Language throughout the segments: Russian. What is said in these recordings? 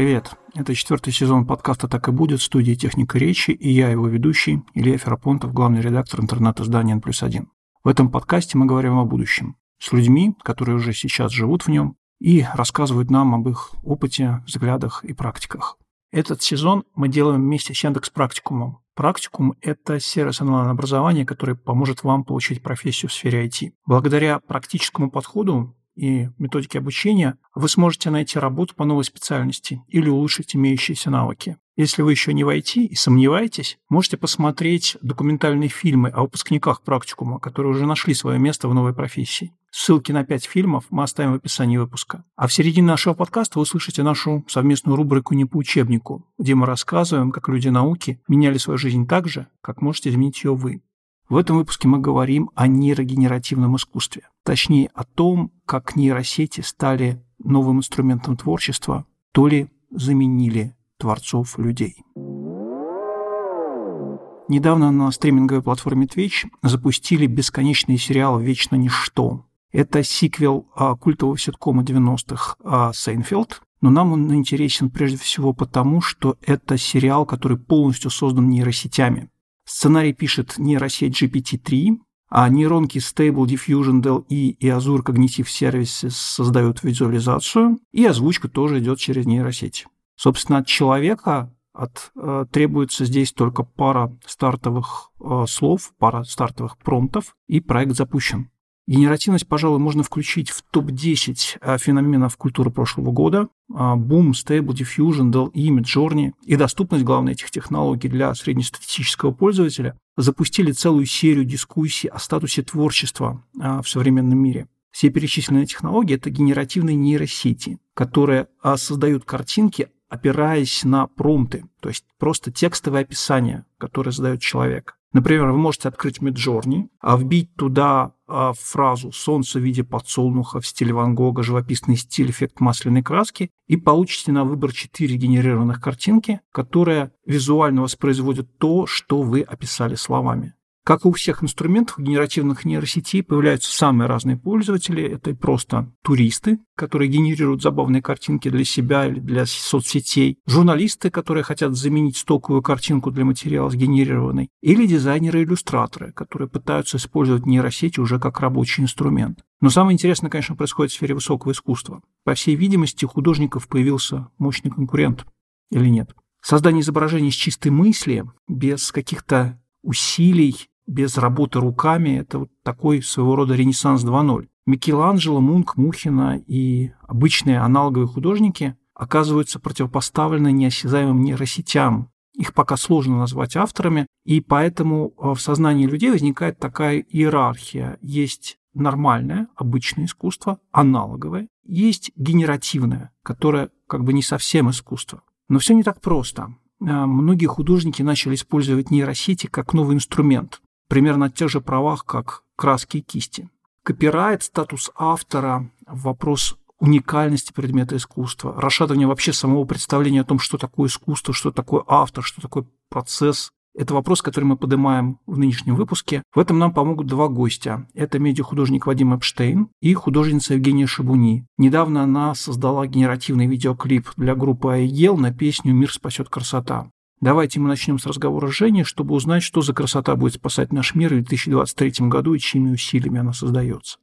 Привет! Это четвертый сезон подкаста «Так и будет» студии «Техника речи» и я, его ведущий, Илья Ферапонтов, главный редактор интернет-издания «N плюс один». В этом подкасте мы говорим о будущем с людьми, которые уже сейчас живут в нем и рассказывают нам об их опыте, взглядах и практиках. Этот сезон мы делаем вместе с Яндекс Практикумом. Практикум – это сервис онлайн-образования, который поможет вам получить профессию в сфере IT. Благодаря практическому подходу и методики обучения, вы сможете найти работу по новой специальности или улучшить имеющиеся навыки. Если вы еще не в IT и сомневаетесь, можете посмотреть документальные фильмы о выпускниках практикума, которые уже нашли свое место в новой профессии. Ссылки на пять фильмов мы оставим в описании выпуска. А в середине нашего подкаста вы услышите нашу совместную рубрику «Не по учебнику», где мы рассказываем, как люди науки меняли свою жизнь так же, как можете изменить ее вы. В этом выпуске мы говорим о нейрогенеративном искусстве, точнее о том, как нейросети стали новым инструментом творчества, то ли заменили творцов людей. Недавно на стриминговой платформе Twitch запустили бесконечный сериал «Вечно ничто». Это сиквел а, культового ситкома 90-х а, «Сейнфилд», но нам он интересен прежде всего потому, что это сериал, который полностью создан нейросетями. Сценарий пишет нейросеть GPT-3, а нейронки Stable Diffusion DEL-E и Azure Cognitive Services создают визуализацию, и озвучка тоже идет через нейросеть. Собственно, от человека от, э, требуется здесь только пара стартовых э, слов, пара стартовых промптов, и проект запущен. Генеративность, пожалуй, можно включить в топ-10 э, феноменов культуры прошлого года. Boom, Stable Diffusion, DALL-E, Midjourney и доступность, главной этих технологий для среднестатистического пользователя запустили целую серию дискуссий о статусе творчества в современном мире. Все перечисленные технологии – это генеративные нейросети, которые создают картинки, опираясь на промпты, то есть просто текстовое описание, которое задает человек. Например, вы можете открыть Midjourney, а вбить туда а, фразу «солнце в виде подсолнуха» в стиле Ван Гога, живописный стиль, эффект масляной краски, и получите на выбор четыре генерированных картинки, которые визуально воспроизводят то, что вы описали словами. Как и у всех инструментов генеративных нейросетей появляются самые разные пользователи. Это просто туристы, которые генерируют забавные картинки для себя или для соцсетей, журналисты, которые хотят заменить стоковую картинку для материала сгенерированной, или дизайнеры-иллюстраторы, которые пытаются использовать нейросети уже как рабочий инструмент. Но самое интересное, конечно, происходит в сфере высокого искусства. По всей видимости, у художников появился мощный конкурент или нет. Создание изображений с чистой мысли, без каких-то усилий без работы руками. Это вот такой своего рода ренессанс 2.0. Микеланджело, Мунк, Мухина и обычные аналоговые художники оказываются противопоставлены неосязаемым нейросетям. Их пока сложно назвать авторами, и поэтому э, в сознании людей возникает такая иерархия. Есть нормальное, обычное искусство, аналоговое, есть генеративное, которое как бы не совсем искусство. Но все не так просто. Э, многие художники начали использовать нейросети как новый инструмент примерно на тех же правах, как краски и кисти. Копирайт, статус автора, вопрос уникальности предмета искусства, расшатывание вообще самого представления о том, что такое искусство, что такое автор, что такое процесс. Это вопрос, который мы поднимаем в нынешнем выпуске. В этом нам помогут два гостя. Это медиахудожник Вадим Эпштейн и художница Евгения Шабуни. Недавно она создала генеративный видеоклип для группы Айгел на песню «Мир спасет красота». Давайте мы начнем с разговора с Женей, чтобы узнать, что за красота будет спасать наш мир в 2023 году и чьими усилиями она создается.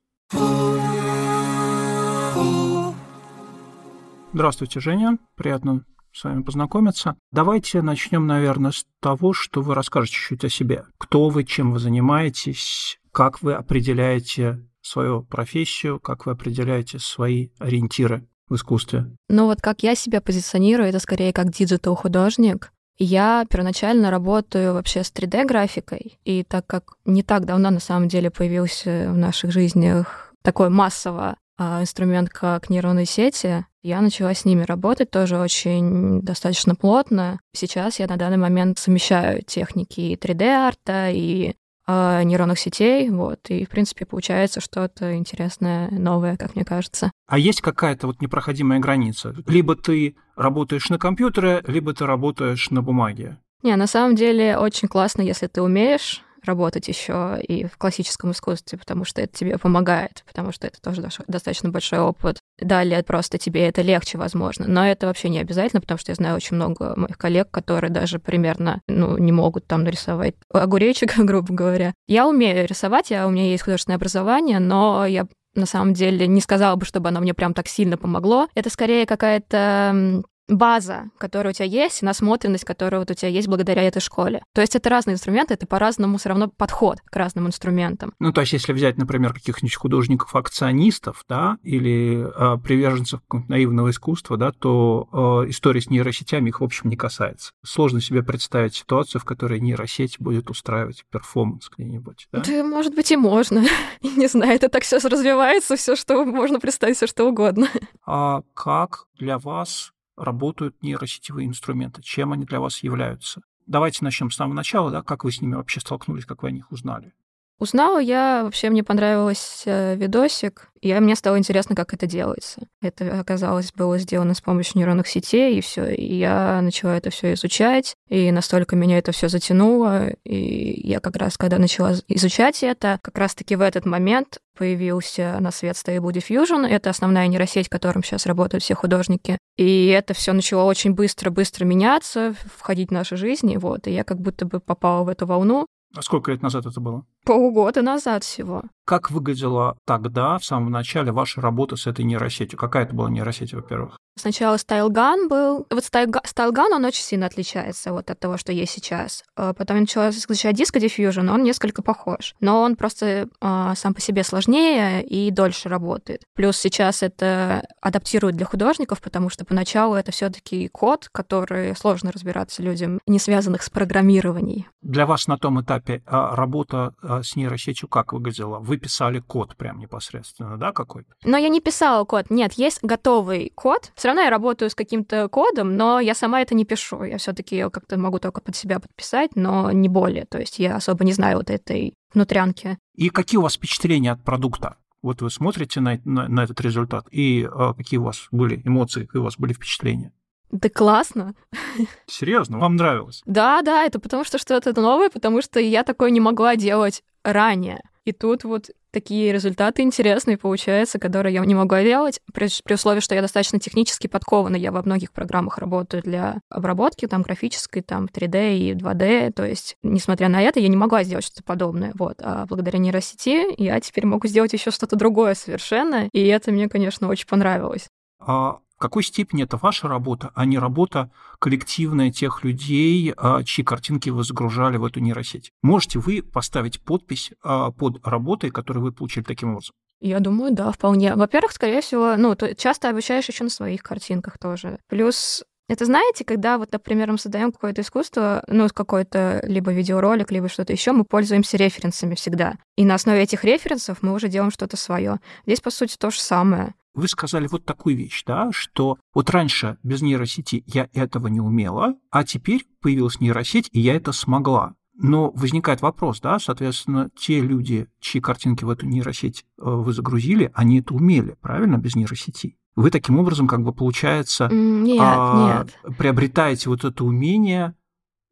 Здравствуйте, Женя. Приятно с вами познакомиться. Давайте начнем, наверное, с того, что вы расскажете чуть-чуть о себе. Кто вы, чем вы занимаетесь, как вы определяете свою профессию, как вы определяете свои ориентиры в искусстве? Ну вот как я себя позиционирую, это скорее как digital-художник. Я первоначально работаю вообще с 3D-графикой, и так как не так давно на самом деле появился в наших жизнях такой массово а, инструмент, как нейронные сети, я начала с ними работать тоже очень достаточно плотно. Сейчас я на данный момент совмещаю техники 3D-арта и нейронных сетей, вот, и, в принципе, получается что-то интересное, новое, как мне кажется. А есть какая-то вот непроходимая граница? Либо ты работаешь на компьютере, либо ты работаешь на бумаге? Не, на самом деле очень классно, если ты умеешь работать еще и в классическом искусстве, потому что это тебе помогает, потому что это тоже достаточно большой опыт. Далее просто тебе это легче, возможно. Но это вообще не обязательно, потому что я знаю очень много моих коллег, которые даже примерно ну, не могут там нарисовать огуречек, грубо говоря. Я умею рисовать, я, у меня есть художественное образование, но я на самом деле не сказала бы, чтобы оно мне прям так сильно помогло. Это скорее какая-то база, которая у тебя есть, насмотренность, которая вот у тебя есть благодаря этой школе. То есть это разные инструменты, это по-разному все равно подход к разным инструментам. Ну, то есть если взять, например, каких-нибудь художников-акционистов, да, или э, приверженцев наивного искусства, да, то э, история с нейросетями их, в общем, не касается. Сложно себе представить ситуацию, в которой нейросеть будет устраивать перформанс где-нибудь, да? Да, может быть, и можно. не знаю, это так все развивается, все, что можно представить, все что угодно. А как для вас работают нейросетевые инструменты, чем они для вас являются. Давайте начнем с самого начала, да, как вы с ними вообще столкнулись, как вы о них узнали. Узнала я, вообще мне понравился видосик, и мне стало интересно, как это делается. Это, оказалось, было сделано с помощью нейронных сетей, и все. И я начала это все изучать, и настолько меня это все затянуло. И я как раз, когда начала изучать это, как раз-таки в этот момент появился на свет Stable Diffusion. Это основная нейросеть, которым сейчас работают все художники. И это все начало очень быстро-быстро меняться, входить в нашу жизнь. Вот. И я как будто бы попала в эту волну. А сколько лет назад это было? Полгода назад всего. Как выглядела тогда, в самом начале, ваша работа с этой нейросетью? Какая это была нейросеть, во-первых? Сначала StyleGun был. Вот StyleGun, он очень сильно отличается вот от того, что есть сейчас. А потом я начала изучать Disco Diffusion, он несколько похож. Но он просто э, сам по себе сложнее и дольше работает. Плюс сейчас это адаптируют для художников, потому что поначалу это все таки код, который сложно разбираться людям, не связанных с программированием. Для вас на том этапе работа с нейросетью как выглядела? Вы писали код прям непосредственно, да, какой-то? Но я не писала код. Нет, есть готовый код. Все равно я работаю с каким-то кодом, но я сама это не пишу. Я все таки как-то могу только под себя подписать, но не более. То есть я особо не знаю вот этой внутрянки. И какие у вас впечатления от продукта? Вот вы смотрите на, на, на этот результат, и а, какие у вас были эмоции, какие у вас были впечатления? Да классно. Серьезно, вам нравилось? Да, да, это потому что что-то новое, потому что я такое не могла делать ранее. И тут вот такие результаты интересные получаются, которые я не могу делать, при, при условии, что я достаточно технически подкована. Я во многих программах работаю для обработки, там, графической, там, 3D и 2D. То есть, несмотря на это, я не могла сделать что-то подобное. Вот. А благодаря нейросети я теперь могу сделать еще что-то другое совершенно. И это мне, конечно, очень понравилось. А в какой степени это ваша работа, а не работа коллективная тех людей, а, чьи картинки вы загружали в эту нейросеть? Можете вы поставить подпись а, под работой, которую вы получили таким образом? Я думаю, да, вполне. Во-первых, скорее всего, ну, то часто обучаешь еще на своих картинках тоже. Плюс это знаете, когда вот, например, мы создаем какое-то искусство, ну, какой-то либо видеоролик, либо что-то еще, мы пользуемся референсами всегда. И на основе этих референсов мы уже делаем что-то свое. Здесь, по сути, то же самое вы сказали вот такую вещь, да, что вот раньше без нейросети я этого не умела, а теперь появилась нейросеть, и я это смогла. Но возникает вопрос, да, соответственно, те люди, чьи картинки в эту нейросеть э, вы загрузили, они это умели, правильно, без нейросети? Вы таким образом, как бы, получается, нет, а, нет. приобретаете вот это умение,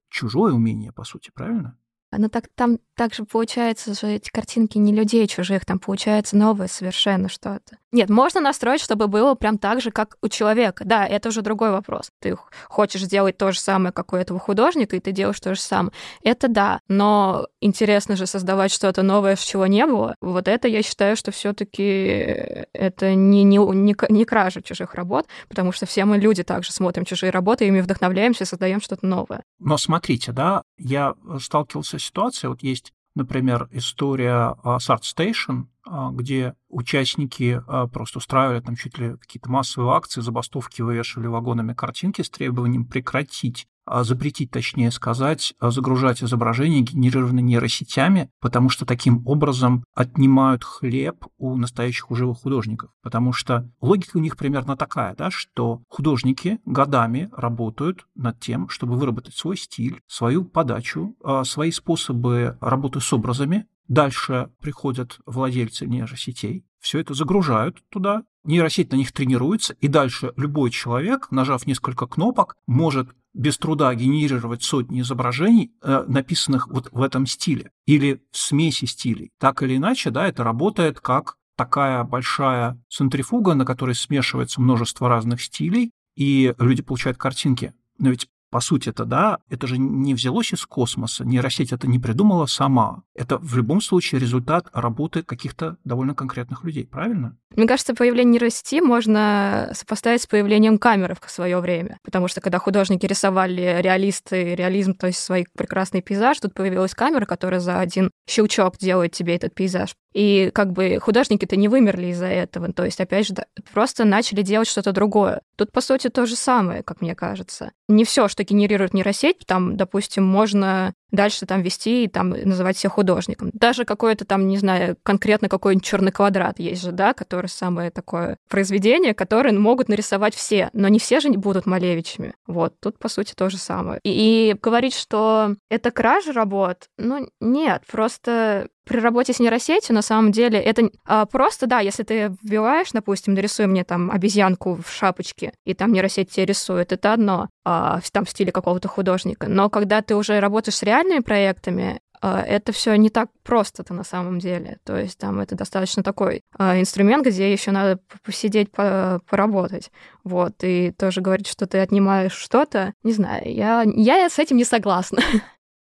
чужое умение, по сути, правильно? Но так, там также получается, что эти картинки не людей чужих, там получается новое совершенно что-то. Нет, можно настроить, чтобы было прям так же, как у человека. Да, это уже другой вопрос. Ты хочешь сделать то же самое, как у этого художника, и ты делаешь то же самое. Это да, но интересно же создавать что-то новое, чего не было. Вот это я считаю, что все таки это не, не, не, не кража чужих работ, потому что все мы люди также смотрим чужие работы, ими вдохновляемся, создаем что-то новое. Но смотрите, да, я сталкивался с ситуацией, вот есть Например, история с ArtStation, а, где участники а, просто устраивали там чуть ли какие-то массовые акции, забастовки вывешивали вагонами картинки с требованием прекратить а, запретить, точнее сказать, загружать изображения, генерированные нейросетями, потому что таким образом отнимают хлеб у настоящих у живых художников. Потому что логика у них примерно такая, да, что художники годами работают над тем, чтобы выработать свой стиль, свою подачу, свои способы работы с образами, Дальше приходят владельцы нейросетей, все это загружают туда, нейросеть на них тренируется, и дальше любой человек, нажав несколько кнопок, может без труда генерировать сотни изображений, э, написанных вот в этом стиле или в смеси стилей. Так или иначе, да, это работает как такая большая центрифуга, на которой смешивается множество разных стилей, и люди получают картинки. Но ведь по сути это, да, это же не взялось из космоса, нейросеть это не придумала сама. Это в любом случае результат работы каких-то довольно конкретных людей, правильно? Мне кажется, появление нейросети можно сопоставить с появлением камеры в свое время. Потому что когда художники рисовали реалисты, реализм, то есть свой прекрасный пейзаж, тут появилась камера, которая за один щелчок делает тебе этот пейзаж. И как бы художники-то не вымерли из-за этого. То есть, опять же, просто начали делать что-то другое. Тут, по сути, то же самое, как мне кажется. Не все, что генерирует нейросеть, там, допустим, можно дальше там вести и там называть себя художником. Даже какой-то там, не знаю, конкретно какой-нибудь черный квадрат есть же, да, который самое такое произведение, которое могут нарисовать все, но не все же не будут Малевичами. Вот, тут, по сути, то же самое. И, и говорить, что это кража работ, ну, нет, просто при работе с нейросетью на самом деле это а, просто, да, если ты вбиваешь, допустим, нарисуй мне там обезьянку в шапочке, и там нейросеть тебе рисует, это одно, а, там в стиле какого-то художника. Но когда ты уже работаешь с реальными проектами, а, это все не так просто-то на самом деле. То есть там это достаточно такой а, инструмент, где еще надо посидеть, поработать. Вот, и тоже говорить, что ты отнимаешь что-то, не знаю, я, я с этим не согласна.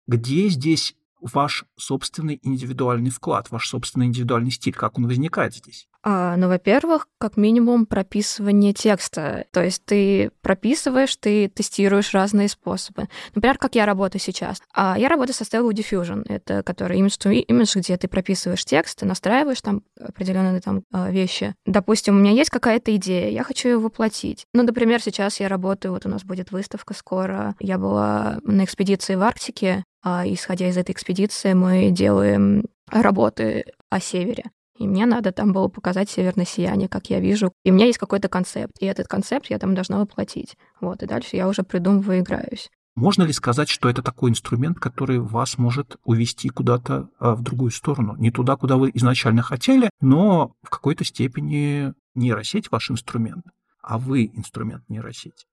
Где здесь ваш собственный индивидуальный вклад, ваш собственный индивидуальный стиль, как он возникает здесь? А, ну, во-первых, как минимум прописывание текста. То есть ты прописываешь, ты тестируешь разные способы. Например, как я работаю сейчас. А, я работаю со Stable Diffusion. Это который image to image, где ты прописываешь текст, настраиваешь там определенные там а, вещи. Допустим, у меня есть какая-то идея, я хочу ее воплотить. Ну, например, сейчас я работаю, вот у нас будет выставка скоро. Я была на экспедиции в Арктике, исходя из этой экспедиции мы делаем работы о севере. И мне надо там было показать северное сияние, как я вижу. И у меня есть какой-то концепт, и этот концепт я там должна воплотить. Вот, и дальше я уже придумываю играюсь. Можно ли сказать, что это такой инструмент, который вас может увести куда-то а, в другую сторону? Не туда, куда вы изначально хотели, но в какой-то степени нейросеть ваш инструмент, а вы инструмент нейросети.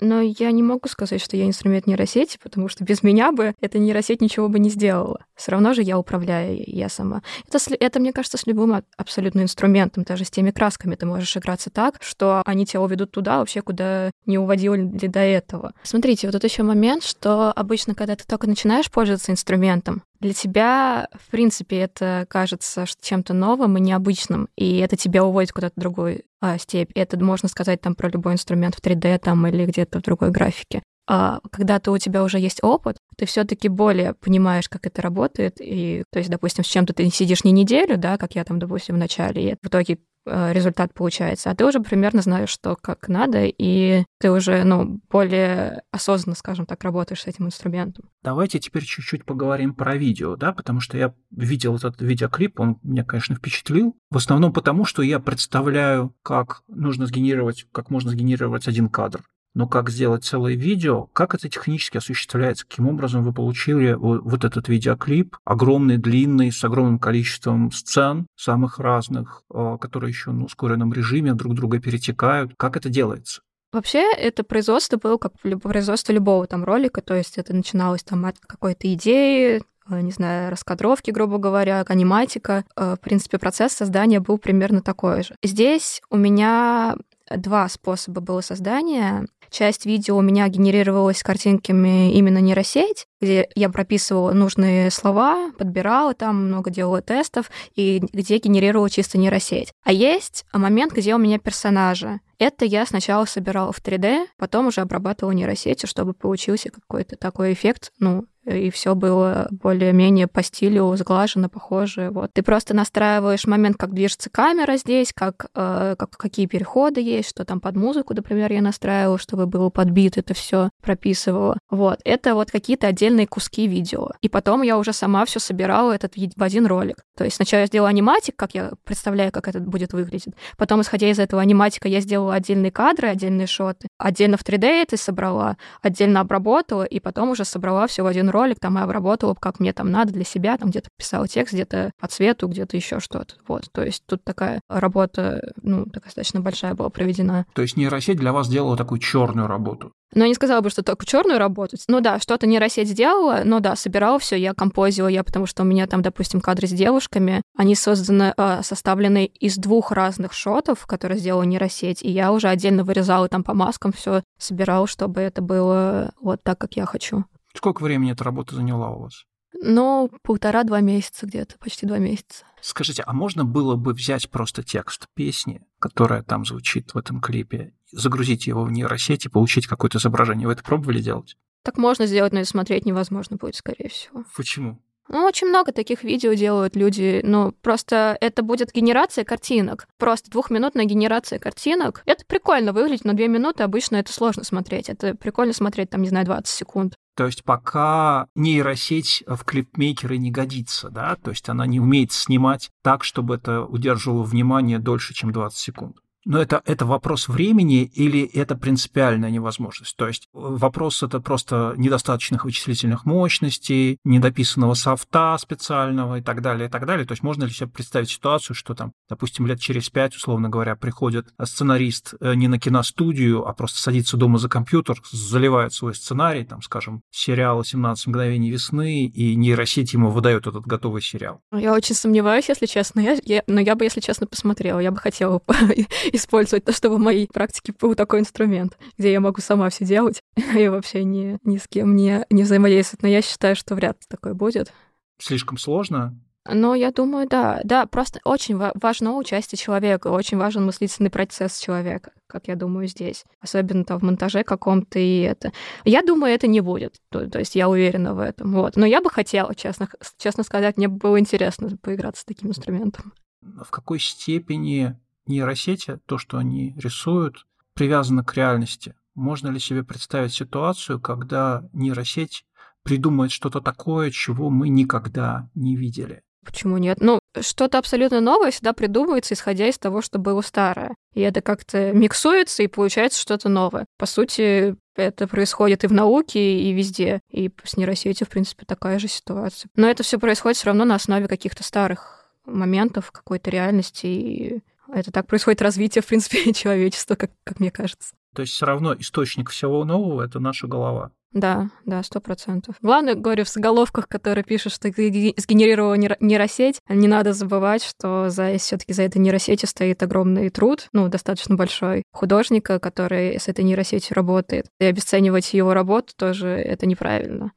Но я не могу сказать, что я инструмент нейросети, потому что без меня бы эта нейросеть ничего бы не сделала. Все равно же я управляю, я сама. Это, это, мне кажется, с любым абсолютно инструментом, даже с теми красками ты можешь играться так, что они тебя уведут туда вообще, куда не уводили до этого. Смотрите, вот тут еще момент, что обычно, когда ты только начинаешь пользоваться инструментом, для тебя, в принципе, это кажется чем-то новым и необычным, и это тебя уводит куда-то в другую а, степь. Это можно сказать там про любой инструмент в 3D там или где-то в другой графике. А когда то у тебя уже есть опыт, ты все-таки более понимаешь, как это работает. И, то есть, допустим, с чем-то ты сидишь не неделю, да, как я там, допустим, в начале, и в итоге Э, результат получается, а ты уже примерно знаешь, что как надо, и ты уже, ну, более осознанно, скажем так, работаешь с этим инструментом. Давайте теперь чуть-чуть поговорим про видео, да, потому что я видел этот видеоклип, он меня, конечно, впечатлил, в основном потому, что я представляю, как нужно сгенерировать, как можно сгенерировать один кадр но как сделать целое видео, как это технически осуществляется, каким образом вы получили вот этот видеоклип, огромный, длинный, с огромным количеством сцен, самых разных, а, которые еще на ускоренном режиме друг друга перетекают. Как это делается? Вообще, это производство было как производство любого там ролика, то есть это начиналось там от какой-то идеи, э, не знаю, раскадровки, грубо говоря, аниматика. Э, в принципе, процесс создания был примерно такой же. Здесь у меня два способа было создания. Часть видео у меня генерировалась картинками именно нейросеть, где я прописывала нужные слова, подбирала там, много делала тестов, и где генерировала чисто нейросеть. А есть момент, где у меня персонажи. Это я сначала собирала в 3D, потом уже обрабатывала нейросетью, чтобы получился какой-то такой эффект, ну, и все было более-менее по стилю сглажено, похоже. Вот. Ты просто настраиваешь момент, как движется камера здесь, как, э, как, какие переходы есть, что там под музыку, например, я настраивала, чтобы было подбит, это все прописывала. Вот. Это вот какие-то отдельные куски видео. И потом я уже сама все собирала этот в один ролик. То есть сначала я сделала аниматик, как я представляю, как это будет выглядеть. Потом, исходя из этого аниматика, я сделала отдельные кадры, отдельные шоты. Отдельно в 3D это собрала, отдельно обработала, и потом уже собрала все в один ролик ролик, там и обработала, как мне там надо для себя, там где-то писала текст, где-то по цвету, где-то еще что-то. Вот, то есть тут такая работа, ну, достаточно большая была проведена. То есть нейросеть для вас делала такую черную работу? Но я не сказала бы, что только черную работать. Ну да, что-то нейросеть сделала, но да, собирала все, я композила, я, потому что у меня там, допустим, кадры с девушками, они созданы, э, составлены из двух разных шотов, которые сделала нейросеть, и я уже отдельно вырезала там по маскам все, собирала, чтобы это было вот так, как я хочу. Сколько времени эта работа заняла у вас? Ну, полтора-два месяца где-то, почти два месяца. Скажите, а можно было бы взять просто текст песни, которая там звучит в этом клипе, загрузить его в нейросеть и получить какое-то изображение? Вы это пробовали делать? Так можно сделать, но и смотреть невозможно будет, скорее всего. Почему? Ну, очень много таких видео делают люди. Ну, просто это будет генерация картинок. Просто двухминутная генерация картинок. Это прикольно выглядит, но две минуты обычно это сложно смотреть. Это прикольно смотреть, там, не знаю, 20 секунд. То есть пока нейросеть в клипмейкеры не годится, да? То есть она не умеет снимать так, чтобы это удерживало внимание дольше, чем 20 секунд. Но это, это вопрос времени или это принципиальная невозможность? То есть вопрос это просто недостаточных вычислительных мощностей, недописанного софта специального и так далее, и так далее. То есть можно ли себе представить ситуацию, что там, допустим, лет через пять, условно говоря, приходит сценарист э, не на киностудию, а просто садится дома за компьютер, заливает свой сценарий, там, скажем, сериал «17 мгновений весны», и нейросеть ему выдает этот готовый сериал. Я очень сомневаюсь, если честно. Я, я, но я бы, если честно, посмотрела. Я бы хотела использовать то, чтобы в моей практике был такой инструмент, где я могу сама все делать, и вообще ни, ни с кем не, не взаимодействовать. Но я считаю, что вряд ли такое будет. Слишком сложно? Ну, я думаю, да. Да, просто очень важно участие человека, очень важен мыслительный процесс человека, как я думаю здесь. Особенно там в монтаже каком-то и это. Я думаю, это не будет. То, то есть я уверена в этом. Вот. Но я бы хотела, честно, честно сказать, мне было интересно поиграться с таким инструментом. В какой степени нейросети, то, что они рисуют, привязано к реальности. Можно ли себе представить ситуацию, когда нейросеть придумает что-то такое, чего мы никогда не видели? Почему нет? Ну, что-то абсолютно новое всегда придумывается, исходя из того, что было старое. И это как-то миксуется, и получается что-то новое. По сути, это происходит и в науке, и везде. И с нейросетью, в принципе, такая же ситуация. Но это все происходит все равно на основе каких-то старых моментов, какой-то реальности. И это так происходит развитие, в принципе, человечества, как, как мне кажется. То есть все равно источник всего нового — это наша голова. Да, да, сто процентов. Главное, говорю, в заголовках, которые пишут, что сгенерировала нейросеть, не надо забывать, что за, все-таки за этой нейросетью стоит огромный труд, ну, достаточно большой, художника, который с этой нейросетью работает. И обесценивать его работу тоже это неправильно.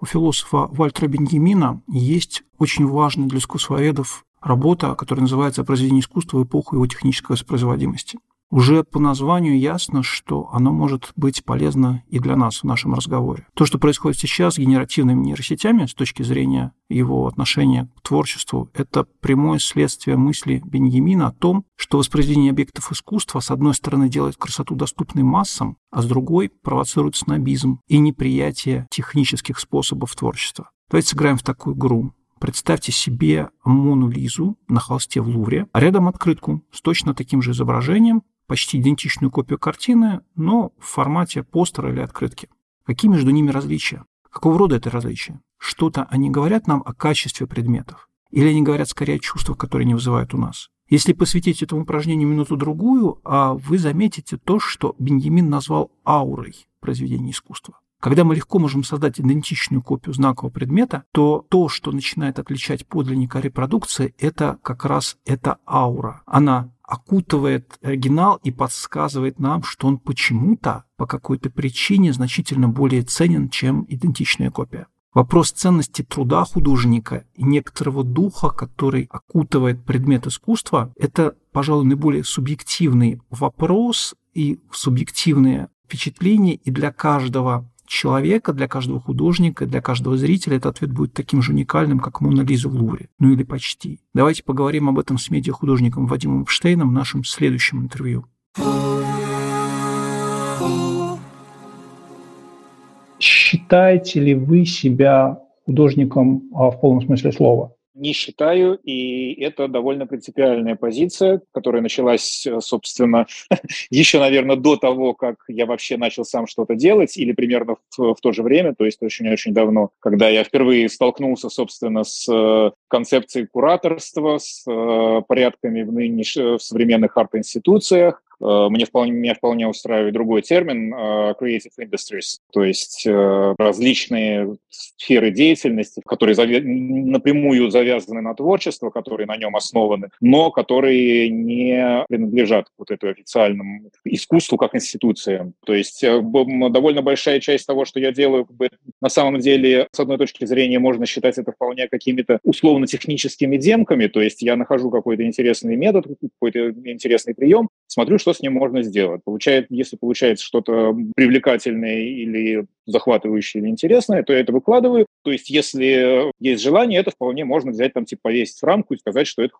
У философа Вальтера Беньямина есть очень важная для искусствоведов работа, которая называется «Произведение искусства в эпоху его технической воспроизводимости». Уже по названию ясно, что оно может быть полезно и для нас в нашем разговоре. То, что происходит сейчас с генеративными нейросетями с точки зрения его отношения к творчеству, это прямое следствие мысли Беньямина о том, что воспроизведение объектов искусства, с одной стороны, делает красоту доступной массам, а с другой провоцирует снобизм и неприятие технических способов творчества. Давайте сыграем в такую игру. Представьте себе Мону Лизу на холсте в Лувре, а рядом открытку с точно таким же изображением, почти идентичную копию картины, но в формате постера или открытки. Какие между ними различия? Какого рода это различия? Что-то они говорят нам о качестве предметов? Или они говорят скорее о чувствах, которые не вызывают у нас? Если посвятить этому упражнению минуту-другую, а вы заметите то, что Беньямин назвал аурой произведения искусства. Когда мы легко можем создать идентичную копию знакового предмета, то то, что начинает отличать подлинника репродукции, это как раз эта аура. Она окутывает оригинал и подсказывает нам, что он почему-то, по какой-то причине, значительно более ценен, чем идентичная копия. Вопрос ценности труда художника и некоторого духа, который окутывает предмет искусства, это, пожалуй, наиболее субъективный вопрос и субъективное впечатление, и для каждого человека, для каждого художника, для каждого зрителя этот ответ будет таким же уникальным, как Мона Лиза в Лувре. Ну или почти. Давайте поговорим об этом с медиахудожником Вадимом Эпштейном в нашем следующем интервью. Считаете ли вы себя художником а, в полном смысле слова? Не считаю, и это довольно принципиальная позиция, которая началась, собственно, еще, наверное, до того, как я вообще начал сам что-то делать, или примерно в, в то же время, то есть очень-очень давно, когда я впервые столкнулся, собственно, с э, концепцией кураторства, с э, порядками в, нынеш... в современных арт-институциях, Э, мне вполне, меня вполне устраивает другой термин uh, creative industries, то есть uh, различные сферы деятельности, которые зави- напрямую завязаны на творчество, которые на нем основаны, но которые не принадлежат вот этому официальному искусству как институциям. То есть довольно большая часть того, что я делаю, как бы, на самом деле, с одной точки зрения, можно считать это вполне какими-то условно-техническими демками, то есть я нахожу какой-то интересный метод, какой-то интересный прием, смотрю, что с ним можно сделать. Получает, если получается что-то привлекательное или захватывающее или интересное, то я это выкладываю. То есть, если есть желание, это вполне можно взять, там, типа, повесить в рамку и сказать, что это,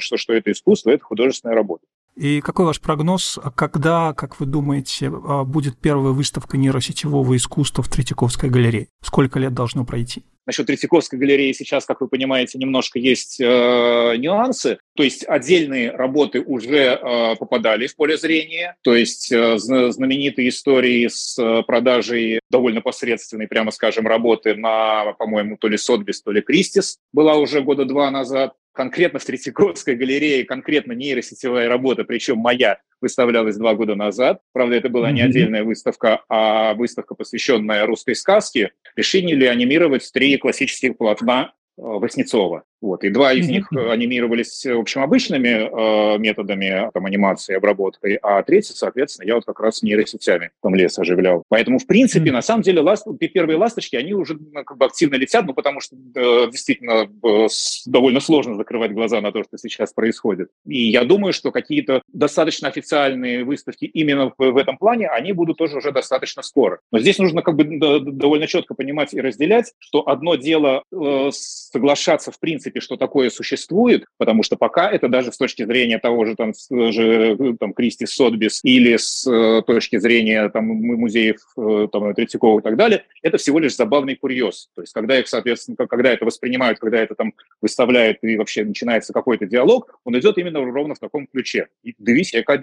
что, что это искусство, это художественная работа. И какой ваш прогноз, когда, как вы думаете, а, будет первая выставка нейросетевого искусства в Третьяковской галерее? Сколько лет должно пройти? Насчет Третьяковской галереи сейчас, как вы понимаете, немножко есть э, нюансы. То есть отдельные работы уже э, попадали в поле зрения. То есть э, знаменитые истории с э, продажей довольно посредственной, прямо скажем, работы на, по-моему, то ли Сотбис, то ли Кристис была уже года два назад конкретно в Третьяковской галерее, конкретно нейросетевая работа, причем моя, выставлялась два года назад. Правда, это была не отдельная выставка, а выставка, посвященная русской сказке. Решили анимировать три классических полотна э, Васнецова. Вот. И два из них анимировались, в общем, обычными э, методами там, анимации, обработкой, а третий, соответственно, я вот как раз нейросетями там лес оживлял. Поэтому, в принципе, mm-hmm. на самом деле, ласт... первые ласточки, они уже как бы активно летят, ну, потому что э, действительно э, довольно сложно закрывать глаза на то, что сейчас происходит. И я думаю, что какие-то достаточно официальные выставки именно в, в этом плане, они будут тоже уже достаточно скоро. Но здесь нужно как бы довольно четко понимать и разделять, что одно дело э, соглашаться, в принципе, принципе, что такое существует, потому что пока это даже с точки зрения того же там, же, там Кристи Сотбис или с э, точки зрения там, музеев э, там, Третьякова и так далее, это всего лишь забавный курьез. То есть когда их, соответственно, когда это воспринимают, когда это там выставляют и вообще начинается какой-то диалог, он идет именно ровно в таком ключе. И дивись, яка.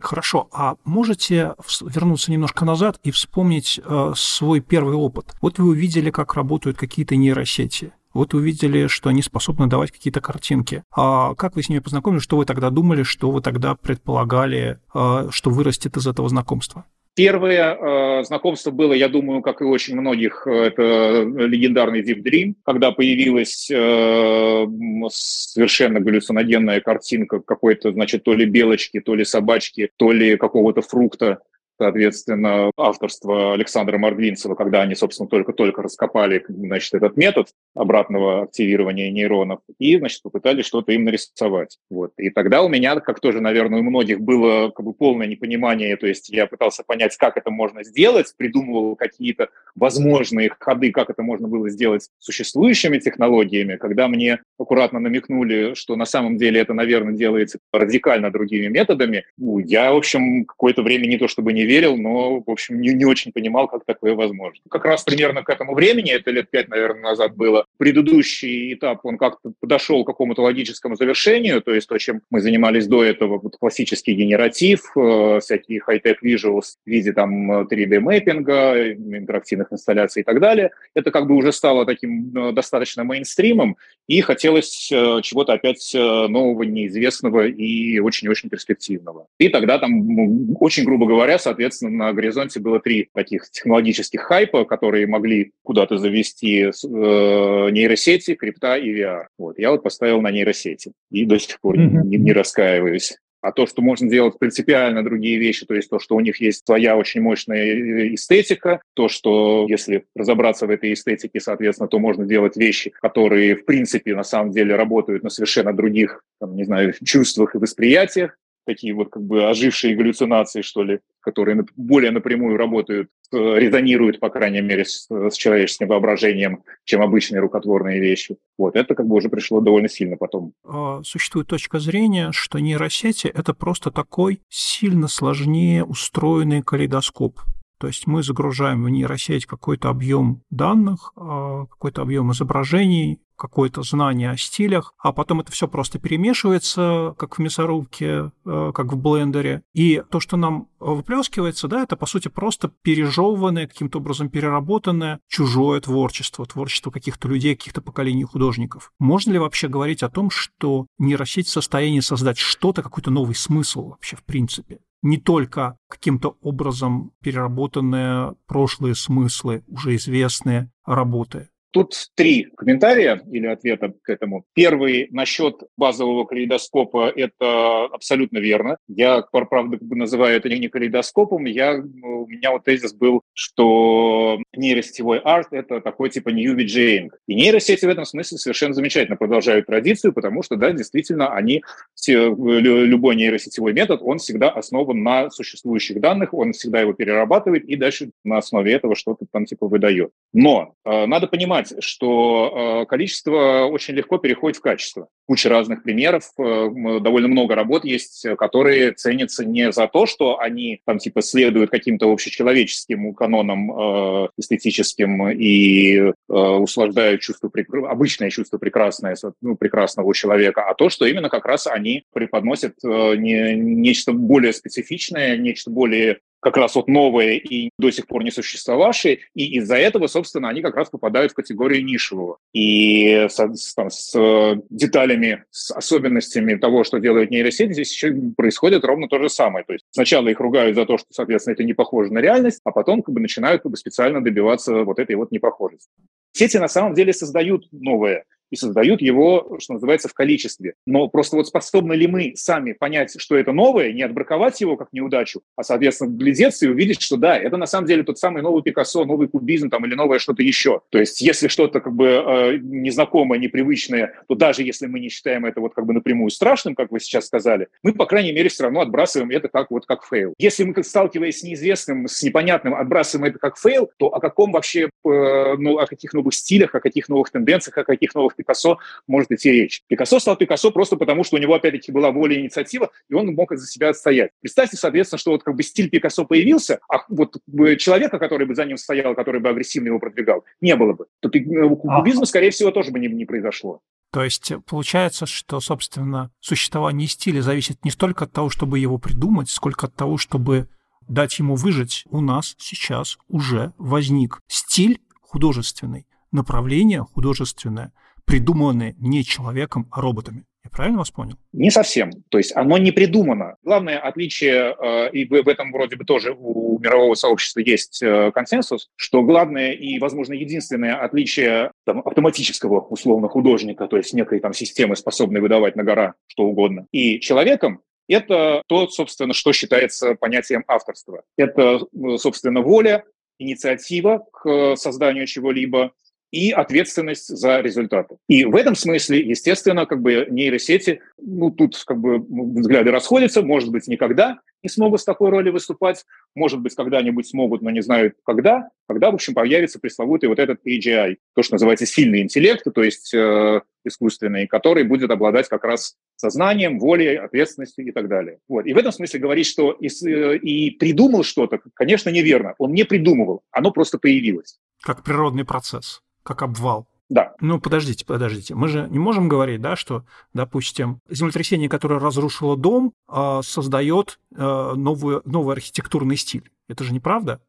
Хорошо, а можете вернуться немножко назад и вспомнить э, свой первый опыт? Вот вы увидели, как работают какие-то нейросети. Вот увидели, что они способны давать какие-то картинки. А как вы с ними познакомились? Что вы тогда думали? Что вы тогда предполагали, а, что вырастет из этого знакомства? Первое э, знакомство было, я думаю, как и очень многих, это легендарный Deep Dream, когда появилась э, совершенно галлюциногенная картинка какой-то, значит, то ли белочки, то ли собачки, то ли какого-то фрукта, соответственно, авторство Александра Мордвинцева, когда они, собственно, только-только раскопали, значит, этот метод обратного активирования нейронов и, значит, попытались что-то им нарисовать. Вот. И тогда у меня, как тоже, наверное, у многих было как бы полное непонимание, то есть я пытался понять, как это можно сделать, придумывал какие-то возможные ходы, как это можно было сделать существующими технологиями, когда мне аккуратно намекнули, что на самом деле это, наверное, делается радикально другими методами, ну, я, в общем, какое-то время не то чтобы не верил, но, в общем, не, не очень понимал, как такое возможно. Как раз примерно к этому времени, это лет пять, наверное, назад было, предыдущий этап, он как-то подошел к какому-то логическому завершению, то есть то, чем мы занимались до этого, вот классический генератив, э, всякие хай-тек visuals в виде там 3D-мэппинга, интерактивных инсталляций и так далее, это как бы уже стало таким э, достаточно мейнстримом, и хотелось э, чего-то опять нового, неизвестного и очень-очень перспективного. И тогда там, очень грубо говоря, соответственно, на горизонте было три таких технологических хайпа, которые могли куда-то завести э, нейросети, крипта и VR. Вот. Я вот поставил на нейросети и до сих пор mm-hmm. не, не раскаиваюсь. А то, что можно делать принципиально другие вещи, то есть то, что у них есть своя очень мощная эстетика, то, что если разобраться в этой эстетике, соответственно, то можно делать вещи, которые, в принципе, на самом деле работают на совершенно других, там, не знаю, чувствах и восприятиях, такие вот как бы ожившие галлюцинации, что ли, которые более напрямую работают, э, резонируют, по крайней мере, с, с человеческим воображением, чем обычные рукотворные вещи. Вот это как бы уже пришло довольно сильно потом. А, существует точка зрения, что нейросети — это просто такой сильно сложнее устроенный калейдоскоп. То есть мы загружаем в нейросеть какой-то объем данных, а, какой-то объем изображений, какое-то знание о стилях, а потом это все просто перемешивается, как в мясорубке, э, как в блендере. И то, что нам выплескивается, да, это, по сути, просто пережеванное, каким-то образом переработанное чужое творчество, творчество каких-то людей, каких-то поколений художников. Можно ли вообще говорить о том, что нейросеть в состоянии создать что-то, какой-то новый смысл вообще в принципе? не только каким-то образом переработанные прошлые смыслы, уже известные работы, Тут три комментария или ответа к этому. Первый насчет базового калейдоскопа – это абсолютно верно. Я, правда, называю это не калейдоскопом. Я, у меня вот тезис был, что нейросетевой арт – это такой типа new VJing. И нейросети в этом смысле совершенно замечательно продолжают традицию, потому что, да, действительно, они, любой нейросетевой метод, он всегда основан на существующих данных, он всегда его перерабатывает и дальше на основе этого что-то там типа выдает. Но э, надо понимать, понимать, что э, количество очень легко переходит в качество. Куча разных примеров, э, довольно много работ есть, которые ценятся не за то, что они там типа следуют каким-то общечеловеческим канонам э, эстетическим и услаждают чувство, обычное чувство прекрасное, ну, прекрасного человека, а то, что именно как раз они преподносят не, нечто более специфичное, нечто более как раз вот новые и до сих пор не существовавшие, и из-за этого, собственно, они как раз попадают в категорию нишевого. И с, там, с э, деталями, с особенностями того, что делают нейросети, здесь еще происходит ровно то же самое. То есть сначала их ругают за то, что, соответственно, это не похоже на реальность, а потом как бы начинают как бы, специально добиваться вот этой вот непохожести. Сети на самом деле создают новое и создают его, что называется, в количестве. Но просто вот способны ли мы сами понять, что это новое, не отбраковать его как неудачу, а, соответственно, вглядеться и увидеть, что да, это на самом деле тот самый новый Пикассо, новый кубизм там, или новое что-то еще. То есть если что-то как бы э, незнакомое, непривычное, то даже если мы не считаем это вот как бы напрямую страшным, как вы сейчас сказали, мы, по крайней мере, все равно отбрасываем это как вот как fail. Если мы, сталкиваясь с неизвестным, с непонятным, отбрасываем это как fail, то о каком вообще, э, ну, о каких новых стилях, о каких новых тенденциях, о каких новых Пикассо может идти речь. Пикассо стал Пикассо просто потому, что у него, опять-таки, была воля и инициатива, и он мог за себя отстоять. Представьте, соответственно, что вот как бы стиль Пикассо появился, а вот человека, который бы за ним стоял, который бы агрессивно его продвигал, не было бы. То э, кубизма, скорее всего, тоже бы не, не произошло. То есть получается, что, собственно, существование стиля зависит не столько от того, чтобы его придумать, сколько от того, чтобы дать ему выжить. У нас сейчас уже возник стиль художественный, направление художественное, придуманные не человеком, а роботами. Я правильно вас понял? Не совсем. То есть оно не придумано. Главное отличие, э, и в этом вроде бы тоже у мирового сообщества есть э, консенсус, что главное и, возможно, единственное отличие там, автоматического условно художника, то есть некой там системы, способной выдавать на гора что угодно, и человеком, это то, собственно, что считается понятием авторства. Это, собственно, воля, инициатива к созданию чего-либо, и ответственность за результаты. И в этом смысле, естественно, как бы нейросети, ну, тут как бы взгляды расходятся, может быть, никогда не смогут с такой роли выступать, может быть, когда-нибудь смогут, но не знают когда, когда, в общем, появится пресловутый вот этот AGI, то, что называется сильный интеллект, то есть э, искусственный, который будет обладать как раз сознанием, волей, ответственностью и так далее. Вот. И в этом смысле говорить, что и, э, и придумал что-то, конечно, неверно. Он не придумывал, оно просто появилось. Как природный процесс как обвал. Да. Ну, подождите, подождите. Мы же не можем говорить, да, что, допустим, землетрясение, которое разрушило дом, а, создает а, новую, новый архитектурный стиль. Это же неправда?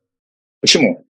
Почему?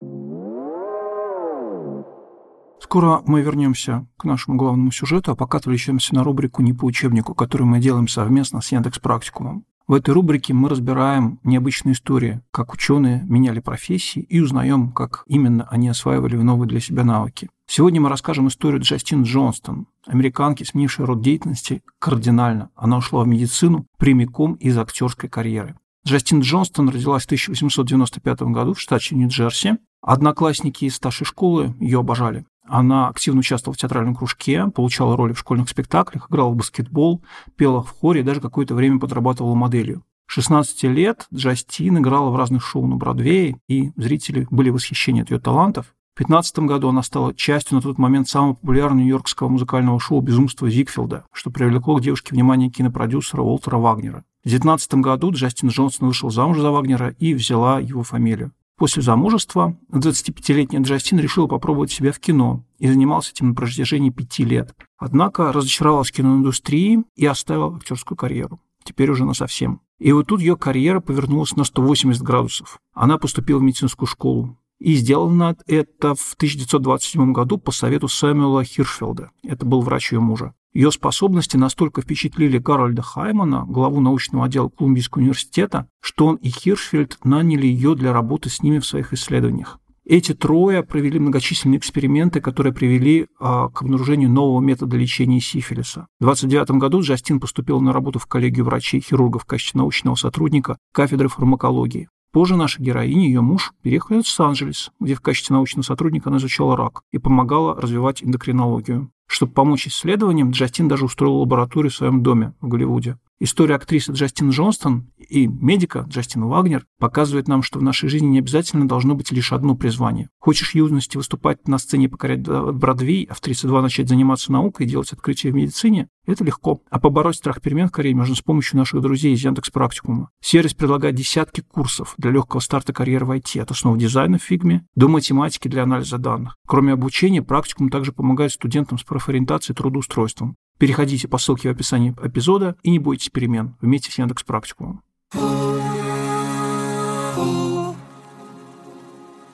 Скоро мы вернемся к нашему главному сюжету, а пока отвлечемся на рубрику «Не по учебнику», которую мы делаем совместно с Яндекс Практикумом. В этой рубрике мы разбираем необычные истории, как ученые меняли профессии и узнаем, как именно они осваивали новые для себя навыки. Сегодня мы расскажем историю Джастин Джонстон, американки, сменившей род деятельности кардинально. Она ушла в медицину прямиком из актерской карьеры. Джастин Джонстон родилась в 1895 году в штате Нью-Джерси. Одноклассники из старшей школы ее обожали. Она активно участвовала в театральном кружке, получала роли в школьных спектаклях, играла в баскетбол, пела в хоре и даже какое-то время подрабатывала моделью. 16 лет Джастин играла в разных шоу на Бродвее, и зрители были восхищены от ее талантов. В 2015 году она стала частью на тот момент самого популярного нью-йоркского музыкального шоу «Безумство Зигфилда», что привлекло к девушке внимание кинопродюсера Уолтера Вагнера. В 2019 году Джастин Джонсон вышел замуж за Вагнера и взяла его фамилию. После замужества 25-летняя Джастин решила попробовать себя в кино и занимался этим на протяжении пяти лет. Однако разочаровалась в киноиндустрии и оставила актерскую карьеру. Теперь уже на совсем. И вот тут ее карьера повернулась на 180 градусов. Она поступила в медицинскую школу. И сделано это в 1927 году по совету Сэмюэла Хиршфелда. Это был врач ее мужа. Ее способности настолько впечатлили Гарольда Хаймана, главу научного отдела Колумбийского университета, что он и Хиршфельд наняли ее для работы с ними в своих исследованиях. Эти трое провели многочисленные эксперименты, которые привели а, к обнаружению нового метода лечения сифилиса. В 1929 году Джастин поступил на работу в коллегию врачей и хирургов в качестве научного сотрудника кафедры фармакологии. Позже наша героиня и ее муж переехали в Лос-Анджелес, где в качестве научного сотрудника она изучала рак и помогала развивать эндокринологию. Чтобы помочь исследованиям, Джастин даже устроил лабораторию в своем доме в Голливуде. История актрисы Джастин Джонстон и медика Джастин Вагнер показывает нам, что в нашей жизни не обязательно должно быть лишь одно призвание. Хочешь в юности выступать на сцене и покорять Бродвей, а в 32 начать заниматься наукой и делать открытия в медицине? Это легко. А побороть страх перемен в карьере можно с помощью наших друзей из Яндекс Практикума. Сервис предлагает десятки курсов для легкого старта карьеры в IT, от основ дизайна в Figma до математики для анализа данных. Кроме обучения, практикум также помогает студентам с профориентацией и трудоустройством. Переходите по ссылке в описании эпизода и не бойтесь перемен вместе с Яндекс Практикумом.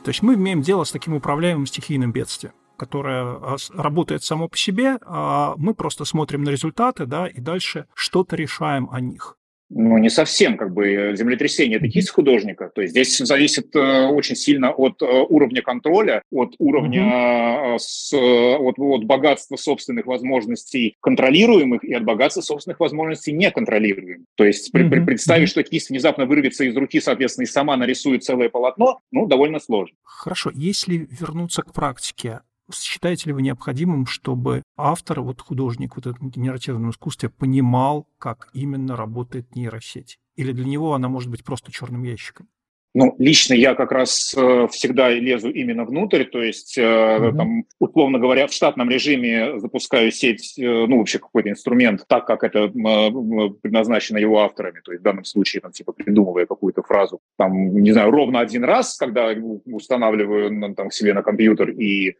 То есть мы имеем дело с таким управляемым стихийным бедствием которое а, работает само по себе, а мы просто смотрим на результаты, да, и дальше что-то решаем о них. Ну, не совсем, как бы, землетрясение – это кисть художника. То есть здесь зависит э, очень сильно от э, уровня контроля, от уровня, mm-hmm. с, от, от богатства собственных возможностей контролируемых и от богатства собственных возможностей неконтролируемых. То есть mm-hmm. при, представить, что кисть внезапно вырвется из руки, соответственно, и сама нарисует целое полотно, ну, довольно сложно. Хорошо. Если вернуться к практике, Считаете ли вы необходимым, чтобы автор, вот художник вот этом генеративном искусстве понимал, как именно работает нейросеть? Или для него она может быть просто черным ящиком? Ну, лично я как раз э, всегда лезу именно внутрь, то есть, э, mm-hmm. там, условно говоря, в штатном режиме запускаю сеть, э, ну, вообще какой-то инструмент, так, как это э, предназначено его авторами, то есть в данном случае, там, типа, придумывая какую-то фразу, там, не знаю, ровно один раз, когда устанавливаю там, себе на компьютер и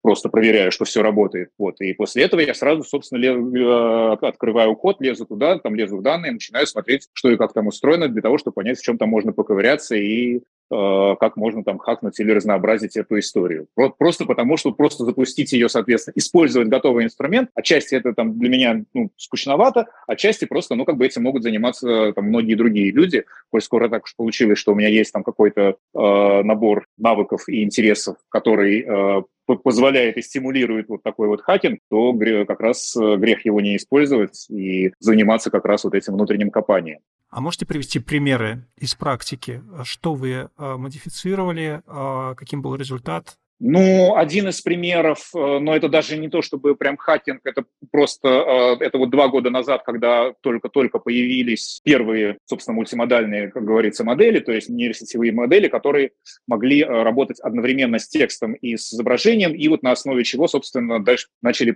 просто проверяю, что все работает, вот, и после этого я сразу, собственно, лезу, э, открываю код, лезу туда, там, лезу в данные, начинаю смотреть, что и как там устроено, для того, чтобы понять, в чем там можно поковыряться и э, как можно там хакнуть или разнообразить эту историю. Просто потому, что просто запустить ее, соответственно, использовать готовый инструмент, отчасти это там для меня ну, скучновато, отчасти просто, ну, как бы этим могут заниматься там многие другие люди, коль скоро так уж получилось, что у меня есть там какой-то э, набор навыков и интересов, который э, позволяет и стимулирует вот такой вот хакинг, то как раз э, грех его не использовать и заниматься как раз вот этим внутренним копанием. А можете привести примеры из практики? Что вы э, модифицировали, э, каким был результат? Ну, один из примеров, э, но это даже не то, чтобы прям хакинг, это просто, э, это вот два года назад, когда только-только появились первые, собственно, мультимодальные, как говорится, модели, то есть нейросетевые модели, которые могли э, работать одновременно с текстом и с изображением, и вот на основе чего, собственно, дальше начали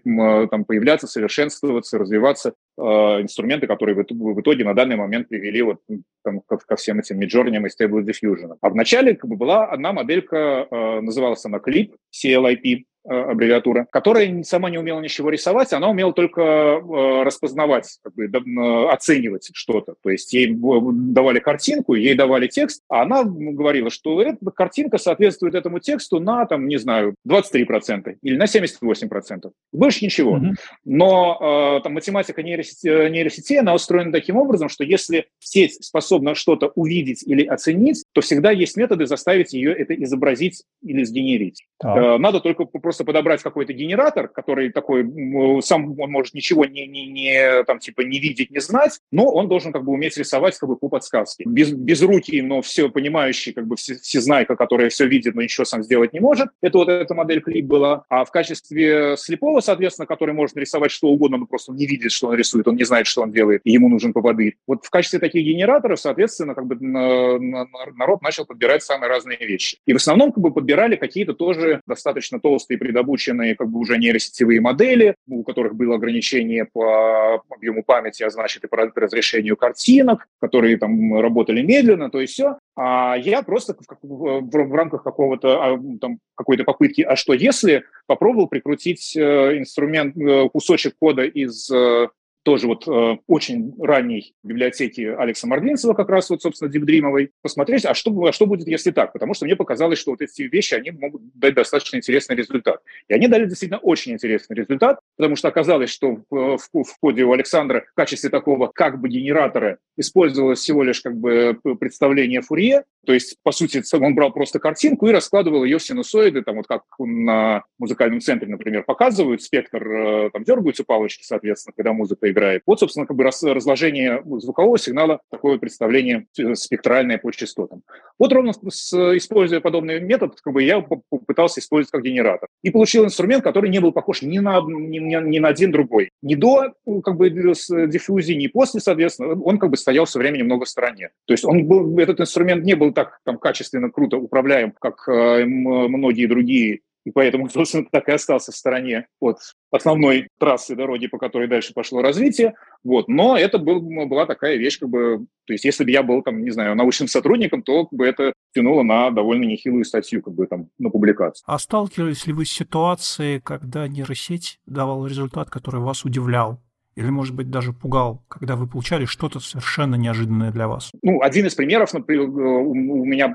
там появляться, совершенствоваться, развиваться инструменты, которые в итоге на данный момент привели вот там, ко всем этим Midjourney и Stable Diffusion. А вначале как бы была одна моделька, называлась она Clip, CLIP, Э, аббревиатура, которая сама не умела ничего рисовать, она умела только э, распознавать, как бы, оценивать что-то. То есть ей давали картинку, ей давали текст, а она говорила, что эта картинка соответствует этому тексту на, там, не знаю, 23% или на 78%. Больше ничего. Mm-hmm. Но э, там, математика нейросети, нейросети, она устроена таким образом, что если сеть способна что-то увидеть или оценить, то всегда есть методы заставить ее это изобразить или сгенерить. Ah. Надо только просто подобрать какой-то генератор, который такой, сам он может ничего не, не, не, там, типа, не видеть, не знать, но он должен как бы уметь рисовать как бы по подсказке. Без, без руки, но все понимающий, как бы все, всезнайка, которая все видит, но ничего сам сделать не может. Это вот эта модель клип была. А в качестве слепого, соответственно, который может рисовать что угодно, но просто он не видит, что он рисует, он не знает, что он делает, и ему нужен поводырь. Вот в качестве таких генераторов, соответственно, как бы народ начал подбирать самые разные вещи. И в основном как бы подбирали какие-то тоже достаточно толстые предобученные как бы уже нейросетевые модели, у которых было ограничение по объему памяти, а значит и по разрешению картинок, которые там работали медленно, то есть все. А я просто в, в, в рамках какого-то а, там какой-то попытки, а что если попробовал прикрутить э, инструмент, э, кусочек кода из э, тоже вот э, очень ранней библиотеки Алекса Мордвинцева, как раз вот, собственно, Дипдримовой, посмотреть, а что, а что будет, если так? Потому что мне показалось, что вот эти вещи, они могут дать достаточно интересный результат. И они дали действительно очень интересный результат, потому что оказалось, что в, в, в коде у Александра в качестве такого как бы генератора использовалось всего лишь как бы представление Фурье, то есть, по сути, он брал просто картинку и раскладывал ее в синусоиды, там вот как на музыкальном центре, например, показывают, спектр, э, там дергаются палочки, соответственно, когда музыка играет. Вот, собственно, как бы разложение звукового сигнала, такое представление э, спектральное по частотам. Вот ровно с, используя подобный метод, как бы я попытался использовать как генератор. И получил инструмент, который не был похож ни на, ни, ни, на один другой. Ни до как бы, диффузии, ни после, соответственно. Он как бы стоял все время немного в стороне. То есть он был, этот инструмент не был так там, качественно, круто управляем, как э, многие другие и поэтому, собственно, так и остался в стороне от основной трассы дороги, по которой дальше пошло развитие. Вот. Но это был, была такая вещь, как бы, то есть если бы я был, там, не знаю, научным сотрудником, то как бы, это тянуло на довольно нехилую статью, как бы, там, на публикацию. А сталкивались ли вы с ситуацией, когда нейросеть давала результат, который вас удивлял? Или, может быть, даже пугал, когда вы получали что-то совершенно неожиданное для вас? Ну, один из примеров, например, у меня,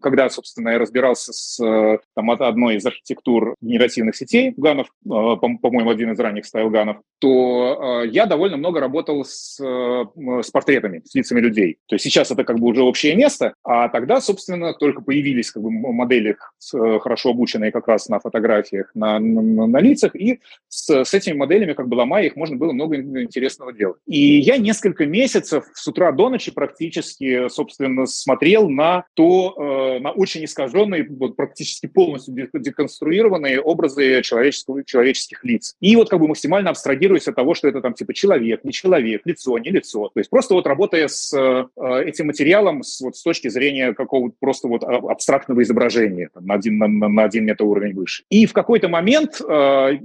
когда, собственно, я разбирался с там, одной из архитектур генеративных сетей GAN-ов, э, по-моему, один из ранних StyleGAN-ов, то э, я довольно много работал с, с портретами, с лицами людей. То есть сейчас это как бы уже общее место, а тогда, собственно, только появились как бы модели э, хорошо обученные как раз на фотографиях, на, на, на лицах, и с, с этими моделями, как бы ломая их, можно было много много интересного делать. И я несколько месяцев с утра до ночи практически, собственно, смотрел на то, э, на очень искаженные, практически полностью деконструированные образы человеческого, человеческих лиц. И вот как бы максимально абстрагируясь от того, что это там типа человек, не человек, лицо, не лицо. То есть просто вот работая с э, этим материалом с, вот, с точки зрения какого-то просто вот абстрактного изображения там, на, один, на, на один метауровень выше. И в какой-то момент э,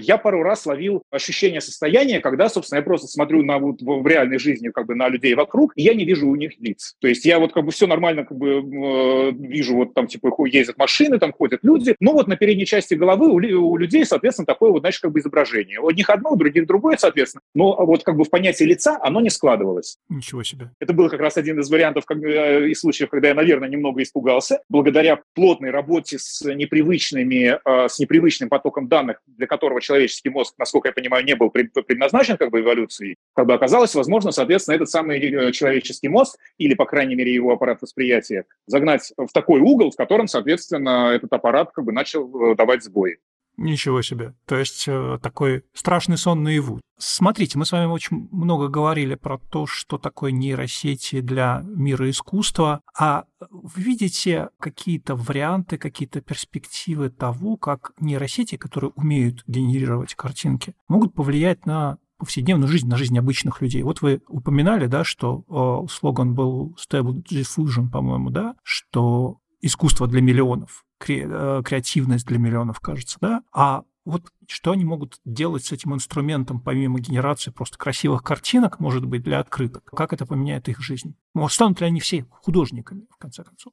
я пару раз ловил ощущение состояния, когда, собственно, я просто смотрю на вот в реальной жизни как бы на людей вокруг, и я не вижу у них лиц. То есть я вот как бы все нормально как бы э, вижу вот там типа ездят машины, там ходят люди, но вот на передней части головы у, у людей, соответственно, такое вот, знаешь, как бы изображение. У одних одно, у других другое, соответственно. Но вот как бы в понятие лица оно не складывалось. Ничего себе. Это был как раз один из вариантов как, э, и случаев, когда я, наверное, немного испугался. Благодаря плотной работе с непривычными, э, с непривычным потоком данных, для которого человеческий мозг, насколько я понимаю, не был предназначен, предназначен как бы эволюцией, как бы оказалось возможно, соответственно, этот самый э, человеческий мозг, или, по крайней мере, его аппарат восприятия, загнать в такой угол, в котором, соответственно, этот аппарат как бы начал э, давать сбои. Ничего себе. То есть э, такой страшный сон наяву. Смотрите, мы с вами очень много говорили про то, что такое нейросети для мира искусства. А вы видите какие-то варианты, какие-то перспективы того, как нейросети, которые умеют генерировать картинки, могут повлиять на повседневную жизнь, на жизнь обычных людей. Вот вы упоминали, да, что э, слоган был Stable Diffusion, по-моему, да, что искусство для миллионов, кре- э, креативность для миллионов, кажется, да. А вот что они могут делать с этим инструментом, помимо генерации просто красивых картинок, может быть, для открыток? Как это поменяет их жизнь? Может, станут ли они все художниками, в конце концов?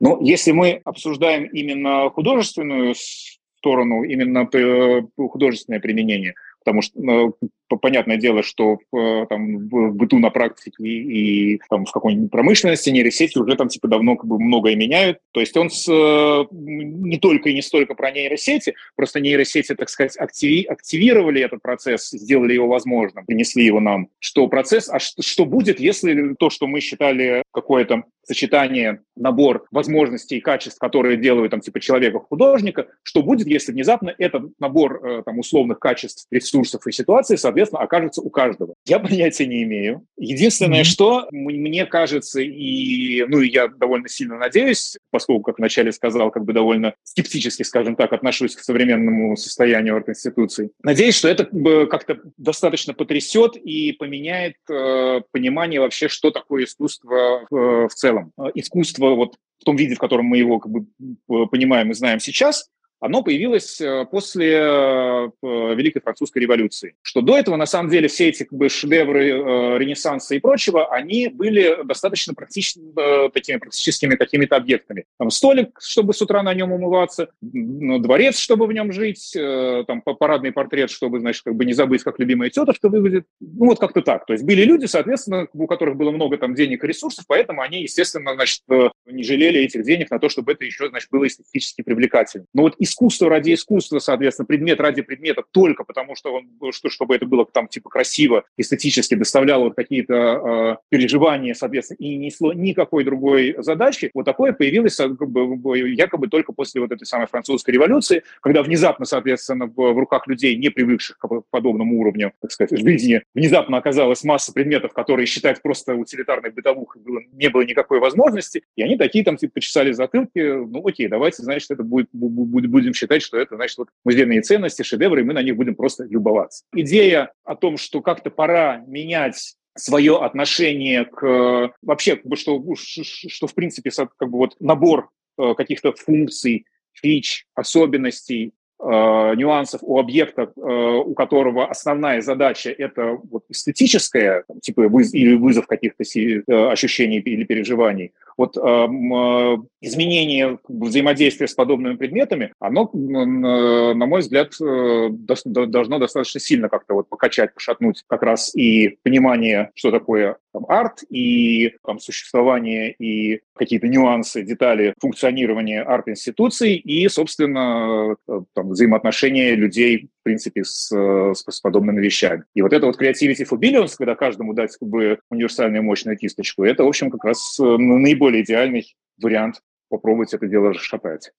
Ну, если мы обсуждаем именно художественную сторону, именно художественное применение, потому что ну, понятное дело, что э, там, в быту на практике и, там, в какой-нибудь промышленности нейросети уже там типа давно как бы многое меняют. То есть он с, э, не только и не столько про нейросети, просто нейросети, так сказать, активи, активировали этот процесс, сделали его возможным, принесли его нам. Что процесс, а что, что будет, если то, что мы считали какое-то сочетание, набор возможностей и качеств, которые делают там типа человека-художника, что будет, если внезапно этот набор э, там условных качеств, ресурсов и ситуаций, соответственно, соответственно, окажется у каждого. Я понятия не имею. Единственное, mm-hmm. что мне кажется, и ну, я довольно сильно надеюсь, поскольку, как вначале сказал, как бы довольно скептически, скажем так, отношусь к современному состоянию арт-институций. Надеюсь, что это как-то достаточно потрясет и поменяет э, понимание вообще, что такое искусство в, в целом. Искусство вот в том виде, в котором мы его как бы понимаем и знаем сейчас, оно появилось э, после э, Великой Французской революции. Что до этого, на самом деле, все эти как бы, шедевры э, Ренессанса и прочего, они были достаточно практичными, такими практическими какими-то объектами. Там столик, чтобы с утра на нем умываться, дворец, чтобы в нем жить, там парадный портрет, чтобы, значит, как бы не забыть, как любимая тетушка выглядит. Ну, вот как-то так. То есть были люди, соответственно, у которых было много там денег и ресурсов, поэтому они, естественно, значит, не жалели этих денег на то, чтобы это еще, значит, было эстетически привлекательно. Но вот искусство ради искусства, соответственно, предмет ради предмета только потому, что, он, что чтобы это было там типа красиво, эстетически доставляло вот какие-то э, переживания, соответственно, и не несло никакой другой задачи, вот такое появилось бы, якобы только после вот этой самой французской революции, когда внезапно, соответственно, в, руках людей, не привыкших к подобному уровню, так сказать, жизни, внезапно оказалась масса предметов, которые считать просто утилитарной бытовухой было, не было никакой возможности, и они такие там типа почесали затылки, ну окей, давайте, значит, это будет, будет, будем считать, что это, значит, вот музейные ценности, шедевры, и мы на них будем просто любоваться. Идея о том, что как-то пора менять свое отношение к вообще, как бы, что, что в принципе как бы вот набор э, каких-то функций, фич, особенностей Э, нюансов у объекта, э, у которого основная задача это вот эстетическая, типа или вызов каких-то ощущений или переживаний, вот изменение взаимодействия с подобными предметами, оно, на мой взгляд, должно достаточно сильно как-то вот покачать, пошатнуть как раз и понимание, что такое там, арт, и там, существование, и какие-то нюансы, детали функционирования арт-институций, и, собственно, там, взаимоотношения людей, в принципе, с, с, с подобными вещами. И вот это вот Creativity for Billions, когда каждому дать как бы универсальную мощную кисточку, это, в общем, как раз э, наиболее идеальный вариант попробовать это дело расшатать.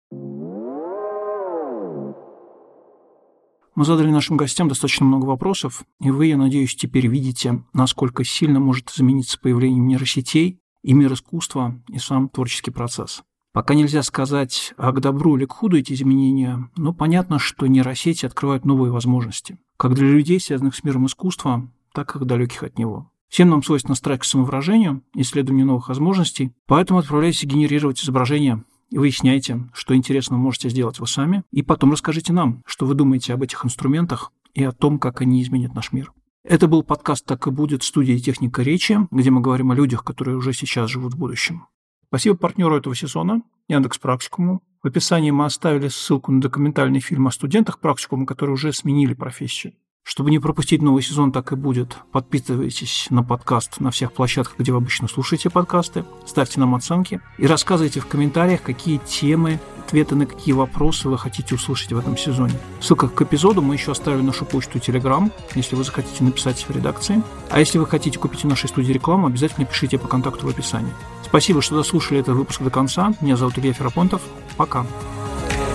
Мы задали нашим гостям достаточно много вопросов, и вы, я надеюсь, теперь видите, насколько сильно может измениться появление нейросетей и мир искусства, и сам творческий процесс. Пока нельзя сказать, а к добру или к худу эти изменения, но понятно, что нейросети открывают новые возможности, как для людей, связанных с миром искусства, так и далеких от него. Всем нам свойственно страсть к самовыражению, исследованию новых возможностей, поэтому отправляйтесь генерировать изображения и выясняйте, что интересно можете сделать вы сами, и потом расскажите нам, что вы думаете об этих инструментах и о том, как они изменят наш мир. Это был подкаст «Так и будет» студии «Техника речи», где мы говорим о людях, которые уже сейчас живут в будущем. Спасибо партнеру этого сезона, Яндекс Практикуму. В описании мы оставили ссылку на документальный фильм о студентах практикума, которые уже сменили профессию. Чтобы не пропустить новый сезон, так и будет, подписывайтесь на подкаст на всех площадках, где вы обычно слушаете подкасты, ставьте нам оценки и рассказывайте в комментариях, какие темы, ответы на какие вопросы вы хотите услышать в этом сезоне. Ссылка к эпизоду мы еще оставим нашу почту Telegram, если вы захотите написать в редакции. А если вы хотите купить в нашей студии рекламу, обязательно пишите по контакту в описании. Спасибо, что дослушали этот выпуск до конца. Меня зовут Илья Ферапонтов. Пока. Пока.